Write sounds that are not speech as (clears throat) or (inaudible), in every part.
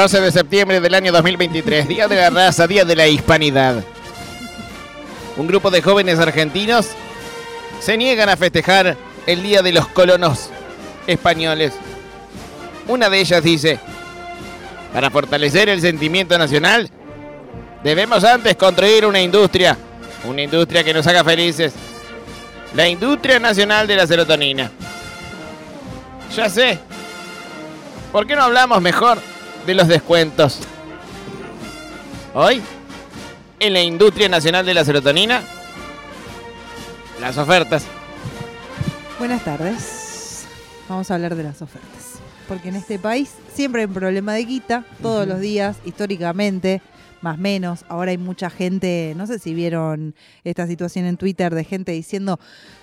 12 de septiembre del año 2023, Día de la Raza, Día de la Hispanidad. Un grupo de jóvenes argentinos se niegan a festejar el Día de los Colonos Españoles. Una de ellas dice, para fortalecer el sentimiento nacional, debemos antes construir una industria, una industria que nos haga felices. La industria nacional de la serotonina. Ya sé. ¿Por qué no hablamos mejor de los descuentos? Hoy, en la industria nacional de la serotonina, las ofertas. Buenas tardes. Vamos a hablar de las ofertas. Porque en este país siempre hay un problema de guita, todos los días, históricamente, más menos. Ahora hay mucha gente, no sé si vieron esta situación en Twitter de gente diciendo,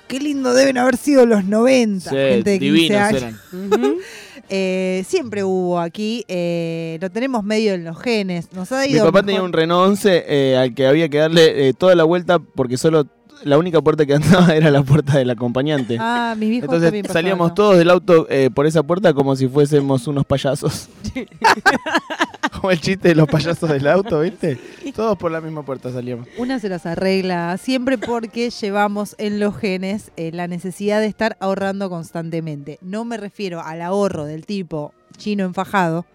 qué lindo deben haber sido los 90. gente de 15 divinos años. eran. (laughs) Eh, siempre hubo aquí, eh, lo tenemos medio en los genes. Nos ha Mi ido papá mejor- tenía un Renault 11 eh, al que había que darle eh, toda la vuelta porque solo la única puerta que (laughs) andaba era la puerta del acompañante. Ah, mis viejos Entonces también salíamos todos del auto eh, por esa puerta como si fuésemos unos payasos. (laughs) como el chiste de los payasos del auto, ¿viste? Todos por la misma puerta salíamos. Una se las arregla siempre porque llevamos en los genes eh, la necesidad de estar ahorrando constantemente. No me refiero al ahorro del tipo chino enfajado,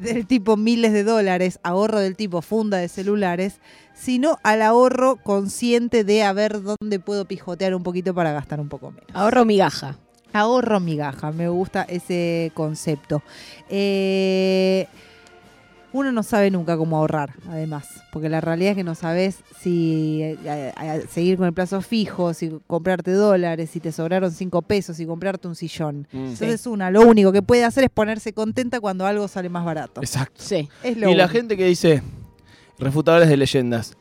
del tipo miles de dólares, ahorro del tipo funda de celulares, sino al ahorro consciente de a ver dónde puedo pijotear un poquito para gastar un poco menos. Ahorro migaja. Ahorro migaja, me gusta ese concepto. Eh, uno no sabe nunca cómo ahorrar, además, porque la realidad es que no sabes si eh, eh, seguir con el plazo fijo, si comprarte dólares, si te sobraron cinco pesos, si comprarte un sillón. Mm. Entonces una, lo único que puede hacer es ponerse contenta cuando algo sale más barato. Exacto. Sí. Es lo Y la gente que dice, refutadores de leyendas.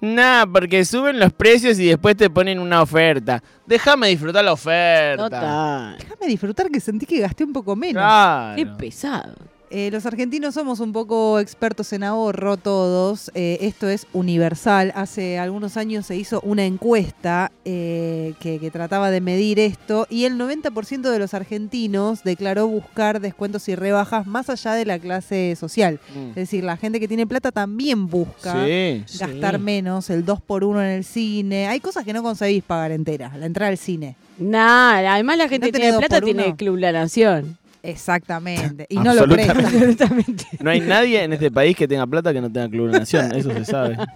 Nah, porque suben los precios y después te ponen una oferta. Déjame disfrutar la oferta. Total. Déjame disfrutar que sentí que gasté un poco menos. Claro. Qué pesado. Eh, los argentinos somos un poco expertos en ahorro todos. Eh, esto es universal. Hace algunos años se hizo una encuesta eh, que, que trataba de medir esto y el 90% de los argentinos declaró buscar descuentos y rebajas más allá de la clase social. Mm. Es decir, la gente que tiene plata también busca Sí. gastar Sí. menos, el 2 por 1 en el cine. Hay cosas que no conseguís pagar enteras, la entrada al cine. Nada, además la gente ¿No que tenés tiene dos plata tiene Club La Nación. Exactamente. Y no lo Absolutamente. prestan. (laughs) Absolutamente. No hay nadie en este país que tenga plata que no tenga Club de Nación, eso se sabe. (laughs)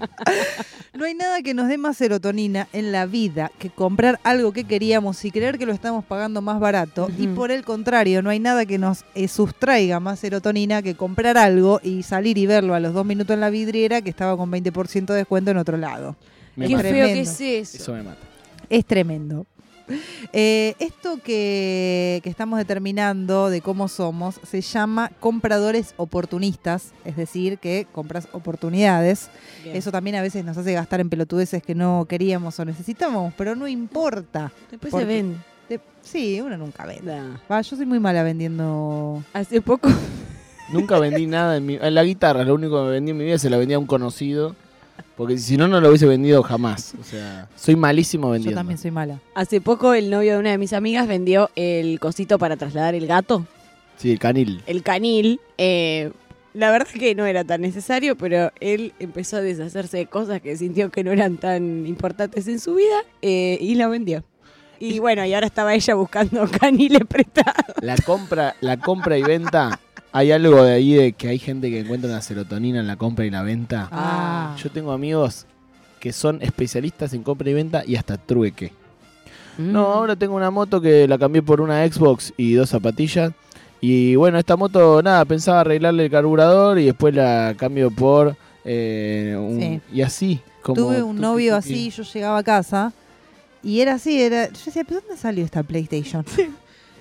No hay nada que nos dé más serotonina en la vida que comprar algo que queríamos y creer que lo estamos pagando más barato. Y por el contrario, no hay nada que nos eh, sustraiga más serotonina que comprar algo y salir y verlo a los dos minutos en la vidriera que estaba con 20% de descuento en otro lado. Me Qué mata. feo que es eso. Eso me mata. Es tremendo. (laughs) Eh, esto que, que estamos determinando de cómo somos se llama compradores oportunistas, es decir, que compras oportunidades. Bien. Eso también a veces nos hace gastar en pelotudeces que no queríamos o necesitamos, pero no importa. Después se ven. De- sí, uno nunca vende. Nah. Va, yo soy muy mala vendiendo. Hace poco. Nunca vendí nada en mi... en La guitarra, lo único que vendí en mi vida se la vendía a un conocido. Porque si no, no lo hubiese vendido jamás. O sea, soy malísimo Yo vendiendo. también soy mala. Hace poco el novio de una de mis amigas vendió el cosito para trasladar el gato, Sí, el canil. el canil. Eh, la verdad es que no era tan necesario, pero él empezó a deshacerse de cosas que sintió que no eran tan importantes en su vida eh, y la vendió. Y bueno, y ahora estaba ella buscando (laughs) caniles prestados. La compra, la compra y venta, hay algo de ahí de que hay gente que encuentra una serotonina en la compra y la venta. Ah. Yo tengo amigos que son especialistas en compra y venta y hasta trueque. Mm. No, ahora tengo una moto que la cambié por una Xbox y dos zapatillas. Y bueno, esta moto, nada, pensaba arreglarle el carburador y después la cambio por... eh, un- Sí. Y así. Como Tuve un novio así, yo llegaba a casa y era así, era. Yo decía, ¿pero dónde salió esta PlayStation?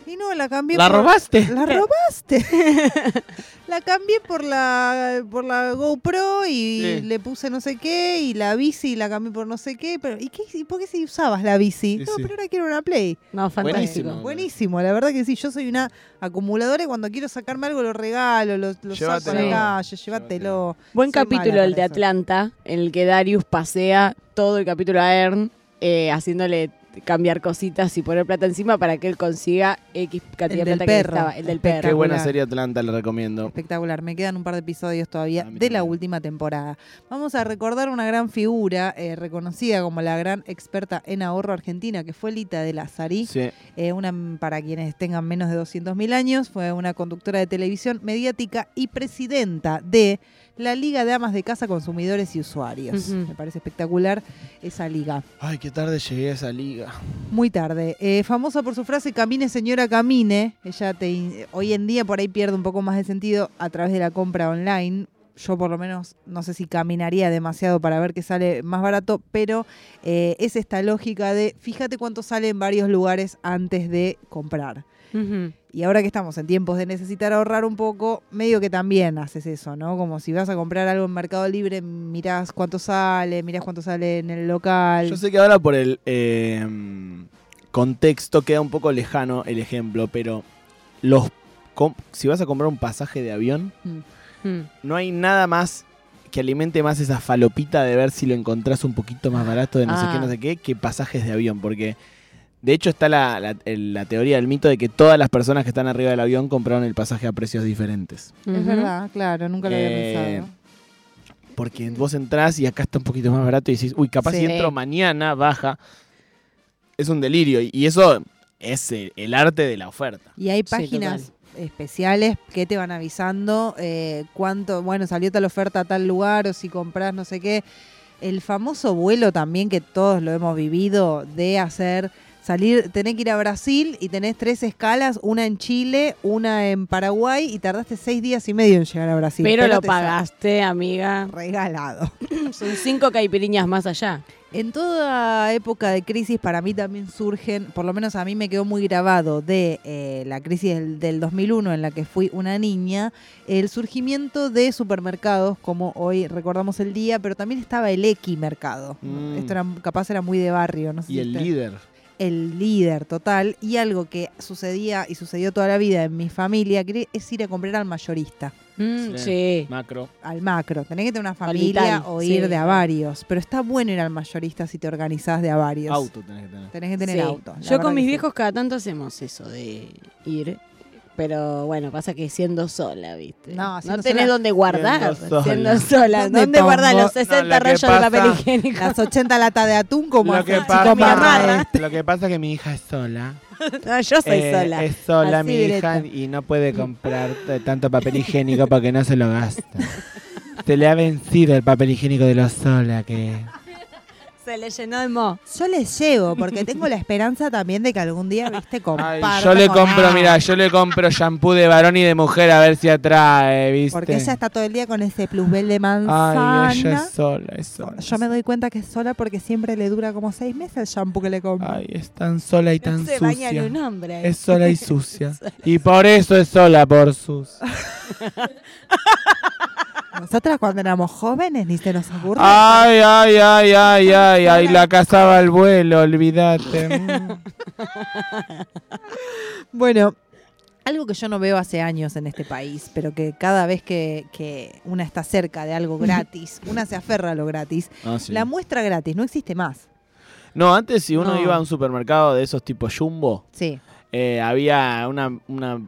Y no, la cambié ¿La por- robaste? La robaste. (laughs) la cambié por la por la GoPro y Sí. le puse no sé qué y la bici la cambié por no sé qué, pero ¿y qué y por qué si usabas la bici? Sí, no, sí. pero ahora quiero una Play. No, fantástico. Buenísimo. Buenísimo, la verdad que sí, yo soy una acumuladora y cuando quiero sacarme algo lo regalo, lo, lo saco a la calle, llévatelo. Buen Soy capítulo el de. Atlanta, en el que Darius pasea todo el capítulo a Ern, eh, haciéndole cambiar cositas y poner plata encima para que él consiga X cantidad de del plata perro. que necesitaba. El del perro. Qué buena serie Atlanta, le recomiendo. Espectacular, me quedan un par de episodios todavía A mí de la última temporada. Vamos a recordar una gran figura eh, reconocida como la gran experta en ahorro argentina, que fue Lita de Lazari. Sí. Eh, una, para quienes tengan menos de 200.000 años, fue una conductora de televisión mediática y presidenta de la Liga de Amas de Casa, Consumidores y Usuarios. Me parece espectacular esa liga. Ay, qué tarde llegué a esa liga. Muy tarde. Eh, famosa por su frase Camine señora camine. Ella te, hoy en día por ahí pierde un poco más de sentido a través de la compra online. Yo por lo menos no sé si caminaría demasiado para ver qué sale más barato, pero eh, es esta lógica de fíjate cuánto sale en varios lugares antes de comprar. Y ahora que estamos en tiempos de necesitar ahorrar un poco, medio que también haces eso, ¿no? Como si vas a comprar algo en Mercado Libre, mirás cuánto sale, mirás cuánto sale en el local. Yo sé que ahora por el eh, contexto queda un poco lejano el ejemplo, pero los com- si vas a comprar un pasaje de avión, Mm. Mm. no hay nada más que alimente más esa falopita de ver si lo encontrás un poquito más barato de no sé Ah. qué, no sé qué, que pasajes de avión, porque de hecho está la, la- teoría del mito de que todas las personas que están arriba del avión compraron el pasaje a precios diferentes. Es verdad, claro, nunca lo había Eh, pensado. Porque vos entrás y acá está un poquito más barato y decís, uy, capaz si entro mañana, baja. Es un delirio. Y- Y eso es el, el arte de la oferta. Y hay Sí, páginas especiales que te van avisando eh, cuánto, bueno, salió tal oferta a tal lugar o si compras no sé qué. El famoso vuelo también que todos lo hemos vivido de hacer salir, tenés que ir a Brasil y tenés tres escalas, una en Chile, una en Paraguay y tardaste seis días y medio en llegar a Brasil. Pero lo pagaste, amiga. Regalado. (clears throat) Son cinco caipiriñas más allá. En toda época de crisis para mí también surgen, por lo menos a mí me quedó muy grabado de eh, la crisis del, del 2001 en la que fui una niña, el surgimiento de supermercados, como hoy recordamos el día, pero también estaba el Equimercado. Mm. Esto era, capaz era muy de barrio, no sé Y si el líder. El líder total y algo que sucedía y sucedió toda la vida en mi familia es ir a comprar al mayorista, Mm, Sí. sí. Macro. al macro. Tenés que tener una familia o ir sí. de a varios, pero está bueno ir al mayorista si te organizás de a varios. Auto tenés que tener. Tenés que tener Sí. auto. Yo con mis viejos cada tanto hacemos eso de ir. Pero bueno, pasa que siendo sola, ¿viste? No, no tenés sola- dónde guardar. Siendo sola. Siendo sola. ¿Dónde ¿Dónde, guardar los 60 No, rollos de papel higiénico? Las 80 latas de atún como Lo que, pasa, mi lo que pasa es que mi hija es sola. (laughs) No, yo soy Eh, sola. Es sola Así mi directa. hija y no puede comprar tanto papel higiénico porque no se lo gasta. Se le ha vencido el papel higiénico de lo sola que... Se le llenó de mo. Yo les llevo porque tengo la esperanza también de que algún día, viste, Ay, comparta yo le con compro, mira, yo le compro shampoo de varón y de mujer a ver si atrae, ¿viste? Porque ella está todo el día con ese plusbel de manzana. Ay, ella es sola, es sola. Yo me doy cuenta que es sola porque siempre le dura como seis meses el shampoo que le compro. Ay, es tan sola y tan se baña sucia. en un hombre. Es sola y (laughs) sucia. Y por eso es sola, por sus. (laughs) Nosotras cuando éramos jóvenes ni se nos ocurre. Ay, ay, ay, ay, ay, ay, la cazaba al vuelo, olvídate. (laughs) Bueno, algo que yo no veo hace años en este país, pero que cada vez que, que una está cerca de algo gratis, (laughs) una se aferra a lo gratis, Ah, sí. la muestra gratis no existe más. No, antes si uno No. iba a un supermercado de esos tipo Jumbo, Sí. eh, había una, una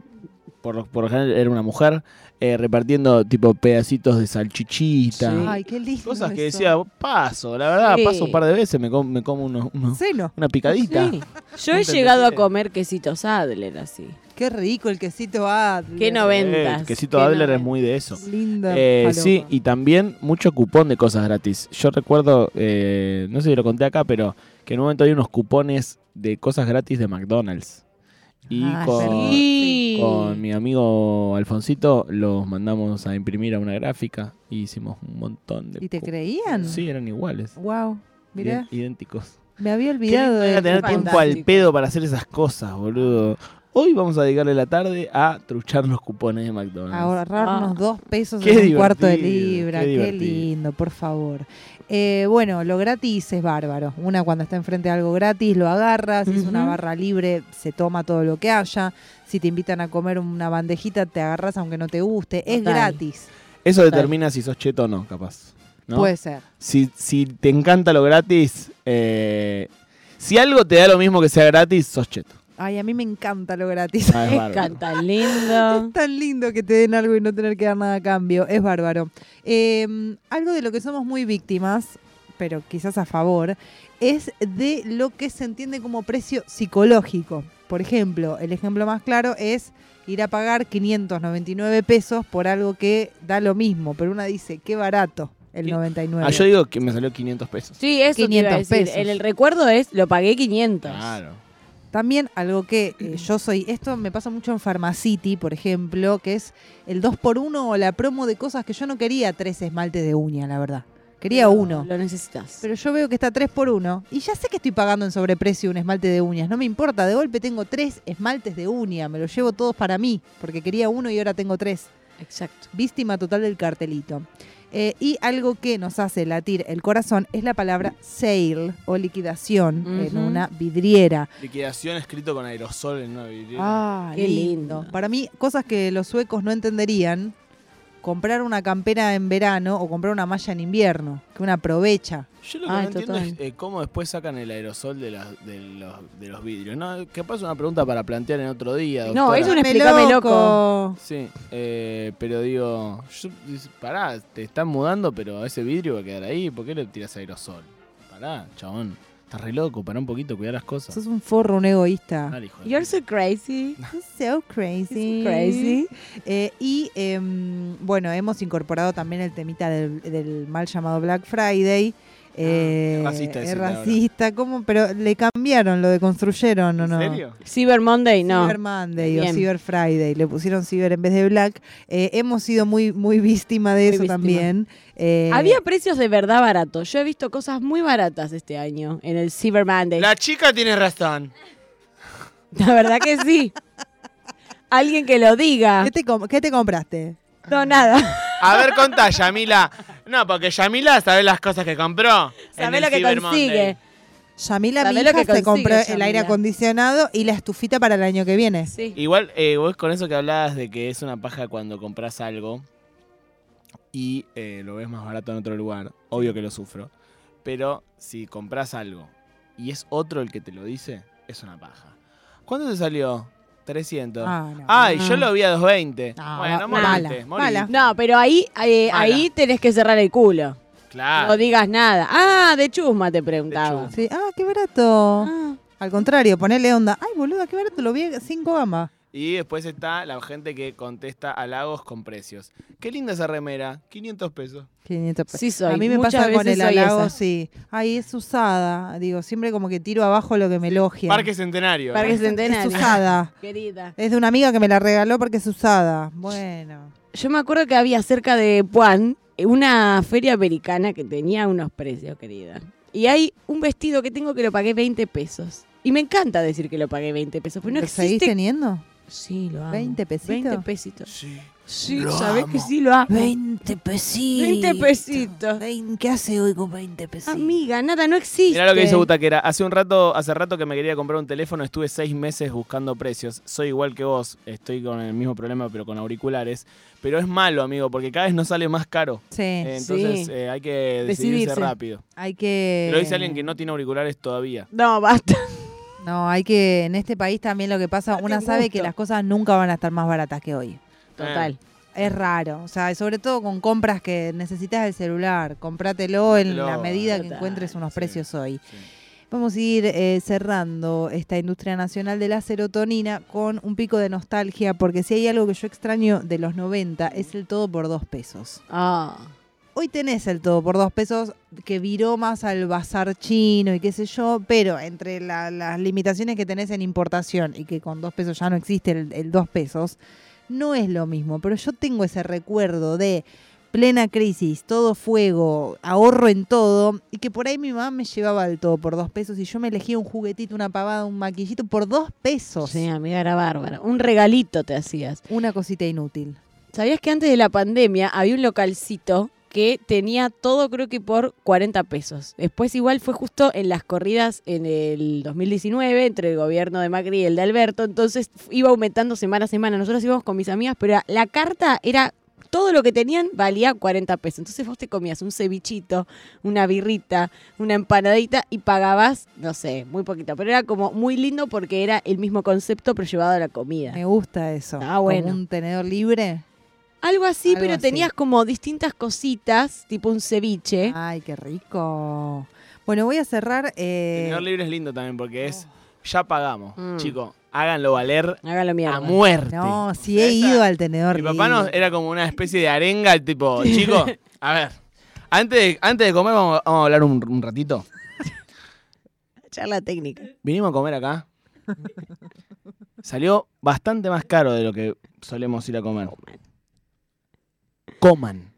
por, lo- por lo general era una mujer, eh, repartiendo tipo pedacitos de salchichita. Sí. Ay, qué lindo. Cosas que eso. decía, paso, la verdad, Sí. paso un par de veces, me, com- me como unos- unos- Seno. una picadita. Sí. (laughs) Yo he llegado a comer quesitos Adler así. Qué rico el quesito Adler. Qué noventas. El quesito qué Adler es noventas. muy de eso. Linda. Eh, sí, y también mucho cupón de cosas gratis. Yo recuerdo, eh, no sé si lo conté acá, pero que en un momento hay unos cupones de cosas gratis de McDonald's. Y Ah, con, verdad. Sí. con mi amigo Alfonsito los mandamos a imprimir a una gráfica y hicimos un montón de... ¿Y te creían? Sí, eran iguales. Wow. Mirá, idénticos. me había olvidado de tener fantástico. tiempo al pedo para hacer esas cosas, boludo. Hoy vamos a dedicarle la tarde a truchar los cupones de McDonald's. ahorrarnos Ah. dos pesos en un cuarto de libra. qué lindo, por favor. Eh, bueno, lo gratis es bárbaro. Una cuando está enfrente de algo gratis lo agarra. Si es una barra libre, se toma todo lo que haya. Si te invitan a comer una bandejita, te agarras aunque no te guste. Es gratis. Eso Total. determina si sos cheto o no, capaz. ¿no? Puede ser. si, si te encanta lo gratis, eh, Si algo te da lo mismo que sea gratis, sos cheto. Ay, a mí me encanta lo gratis. Ah, (laughs) bárbaro. tan lindo. Es tan lindo que te den algo y no tener que dar nada a cambio. Es bárbaro. Eh, algo de lo que somos muy víctimas, pero quizás a favor, es de lo que se entiende como precio psicológico. Por ejemplo, el ejemplo más claro es ir a pagar 599 pesos por algo que da lo mismo, pero una dice, qué barato el ¿Qué? 99. Ah, yo digo que me salió 500 pesos. Sí, eso te iba a 500 decir. pesos. En el recuerdo es, lo pagué 500. Claro. También algo que eh, yo soy, esto me pasa mucho en Pharmacity, por ejemplo, que es el 2x1 o la promo de cosas que yo no quería tres esmaltes de uña, la verdad. Quería Pero uno. Lo necesitas. Pero yo veo que está 3x1 y ya sé que estoy pagando en sobreprecio un esmalte de uñas. No me importa, de golpe tengo tres esmaltes de uña, me los llevo todos para mí, porque quería uno y ahora tengo tres. Exacto. Víctima total del cartelito. Eh, y algo que nos hace latir el corazón es la palabra sale o liquidación en una vidriera. Liquidación escrito con aerosol en una vidriera. Ah, Qué lindo. lindo. Para mí, cosas que los suecos no entenderían, comprar una campera en verano o comprar una malla en invierno, que uno aprovecha. Yo lo que Ay, no entiendo es eh, cómo después sacan el aerosol de, las- de los, de los vidrios. No, capaz es una pregunta para plantear en otro día. No, es un explícame loco. Sí, eh, pero digo, yo, pará, te están mudando, pero ese vidrio va a quedar ahí. ¿Por qué le tiras aerosol? Pará, chabón. Estás re loco, pará un poquito, cuidar las cosas. Sos un forro, un egoísta. Dale, hijo (laughs) You're so crazy. So crazy. So crazy. Eh, y em, bueno, hemos incorporado también el temita del, del mal llamado Black Friday. Eh, es racista es ahora. racista, ¿cómo? Pero le cambiaron, lo deconstruyeron, ¿o ¿En no? serio? Cyber Monday, no. Cyber Monday o. Cyber Friday, le pusieron Cyber en vez de Black. Eh, hemos sido muy, muy víctima de Muy eso víctima. también. Eh, Había precios de verdad baratos. Yo he visto cosas muy baratas este año en el Cyber Monday. La, La chica tiene razón. verdad que sí. Alguien que lo diga. ¿qué, te com- qué te compraste? No, nada. A ver, contá, Yamila. No, porque Yamila sabe las cosas que compró. Sabe lo que Cyber consigue. Yamila, mi ¿Sabés lo hija, que se consigue, compró el Yamila? aire acondicionado y la estufita para el año que viene. Sí. Igual, eh, vos con eso que hablabas de que es una paja cuando compras algo y eh, lo ves más barato en otro lugar, obvio que lo sufro. Pero si compras algo y es otro el que te lo dice, es una paja. ¿Cuánto te salió? 300. Ah, no. Ay, yo lo vi a 220. Ah, bueno, moriste, mala, moriste. mala. No, pero ahí, eh, ahí tenés que cerrar el culo. Claro. No digas nada. Ah, de chusma te preguntaba. Sí, ah, qué barato. Ah, Al contrario, ponele onda. Ay, boluda, qué barato, lo vi a 5 gambas. Y después está la gente que contesta halagos con precios. Qué linda esa remera, 500 pesos. 500 pesos. Sí soy, A mí me muchas pasa con veces el halago, esa. sí. Ay, es usada. Digo, siempre como que tiro abajo lo que me elogia. Parque Centenario. ¿eh? Parque Es Centenario. usada. (laughs) Querida. Es de una amiga que me la regaló porque es usada. Bueno. Yo me acuerdo que había cerca de Puan una feria americana que tenía unos precios, querida. Y hay un vestido que tengo que lo pagué 20 pesos. Y me encanta decir que lo pagué 20 pesos, pero no ¿Lo seguís teniendo? Sí, lo amo. 20 pesitos. 20 pesitos. Sí. Sí, Lo sabés amo. que sí lo amo. 20 pesitos. 20 pesitos. Vein- ¿Qué hace hoy con 20 pesitos? Amiga, nada, no existe. Mirá lo que dice Butaquera. Hace un rato, hace rato que me quería comprar un teléfono, estuve seis meses buscando precios. Soy igual que vos, estoy con el mismo problema, pero con auriculares. Pero es malo, amigo, porque cada vez nos sale más caro. Sí, Eh, Entonces Sí. eh, hay que decidirse, Decidirse. rápido. hay que... Lo dice alguien que no tiene auriculares todavía. No, basta. No, hay que... En este país también lo que pasa, una un sabe gusto. que las cosas nunca van a estar más baratas que hoy. Total. Es raro, o sea, sobre todo con compras que necesitas el celular, comprátelo en la medida que encuentres unos sí. precios hoy. Sí. Vamos a ir eh, cerrando esta industria nacional de la serotonina con un pico de nostalgia, porque si hay algo que yo extraño de los 90 es el todo por dos pesos. Ah. Hoy tenés el todo por dos pesos que viró más al bazar chino y qué sé yo, pero entre la- las limitaciones que tenés en importación y que con dos pesos ya no existe el, el dos pesos, no es lo mismo. Pero yo tengo ese recuerdo de plena crisis, todo fuego, ahorro en todo, y que por ahí mi mamá me llevaba el todo por dos pesos y yo me elegía un juguetito, una pavada, un maquillito por dos pesos. Sí, amiga, era bárbara. Un regalito te hacías. Una cosita inútil. ¿Sabías que antes de la pandemia había un localcito que tenía todo creo que por 40 pesos? Después igual fue justo en las corridas en el 2019 entre el gobierno de Macri y el de Alberto, entonces iba aumentando semana a semana. Nosotros íbamos con mis amigas, pero la carta era todo lo que tenían valía 40 pesos. Entonces vos te comías un cevichito, una birrita, una empanadita y pagabas, no sé, muy poquito. Pero era como muy lindo porque era el mismo concepto pero llevado a la comida. Me gusta eso. Ah, bueno. Como un tenedor libre. Algo así, Algo pero así. tenías como distintas cositas, tipo un ceviche. Ay, qué rico. Bueno, voy a cerrar. eh, Tenedor libre es lindo también porque es. Ya pagamos, Mm. chicos. Háganlo valer mierda. a muerte. no, si he Esa- ido al tenedor Mi papá nos, era como una especie de arenga, tipo, chicos, (laughs) a ver. Antes de, antes de comer, vamos, vamos a hablar un, un ratito. Charla técnica. Vinimos a comer acá. Salió bastante más caro de lo que solemos ir a comer. Coman.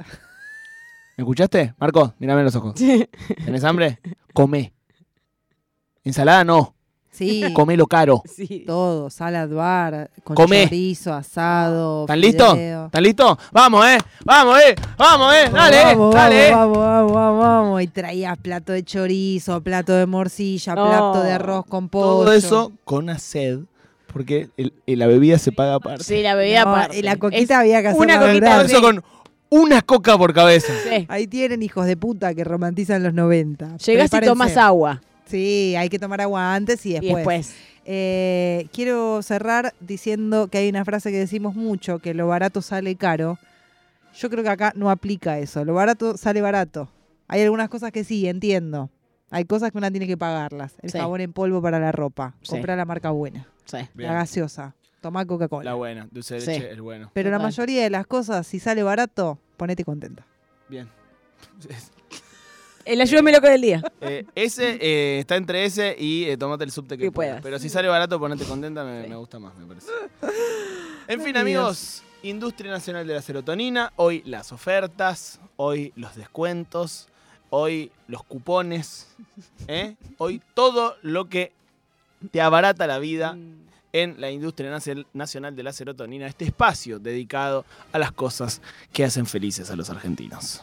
¿Me escuchaste? Marco, mírame en los ojos. ¿Tenés hambre? Come. Ensalada no. Sí, Comelo caro. Sí. todo. Salad bar, con Comé. chorizo, asado. ¿Están listos? ¿Están listos? Vamos, eh. Vamos, eh. Vamos, eh. Dale, eh. vamos, Dale, eh. Vamos, vamos, vamos, vamos. Y traías plato de chorizo, plato de morcilla, No. plato de arroz con pollo. Todo eso con una sed. Porque el- el- la bebida se paga aparte. Sí, la bebida No, aparte. y la Es- coquita había que hacerla una coquita eso con una coca por cabeza. sí. Ahí tienen hijos de puta que romantizan los 90. Llegás y tomas agua. Sí, hay que tomar agua antes y después. Y después. Eh, quiero cerrar diciendo que hay una frase que decimos mucho, que lo barato sale caro. Yo creo que acá no aplica eso. Lo barato sale barato. Hay algunas cosas que sí, entiendo. Hay cosas que una tiene que pagarlas. El Sí. jabón en polvo para la ropa. Sí. Comprar la marca buena. Sí. La gaseosa. Tomar Coca-Cola. La buena, dulce de Sí. leche, el bueno. Pero la Total. mayoría de las cosas, si sale barato, ponete contenta. Bien. El ayúdame loco del día. (laughs) Eh, ese eh, está entre ese y eh, tomate el subte que, Que puedas. puedas. Pero si sale barato, ponete contenta, me, Sí. me gusta más, me parece. (laughs) En fin, amigos, Industria Nacional de la Serotonina. Hoy las ofertas, hoy los descuentos, hoy los cupones. ¿eh? Hoy todo lo que te abarata la vida en la Industria Nacional de la Serotonina. Este espacio dedicado a las cosas que hacen felices a los argentinos.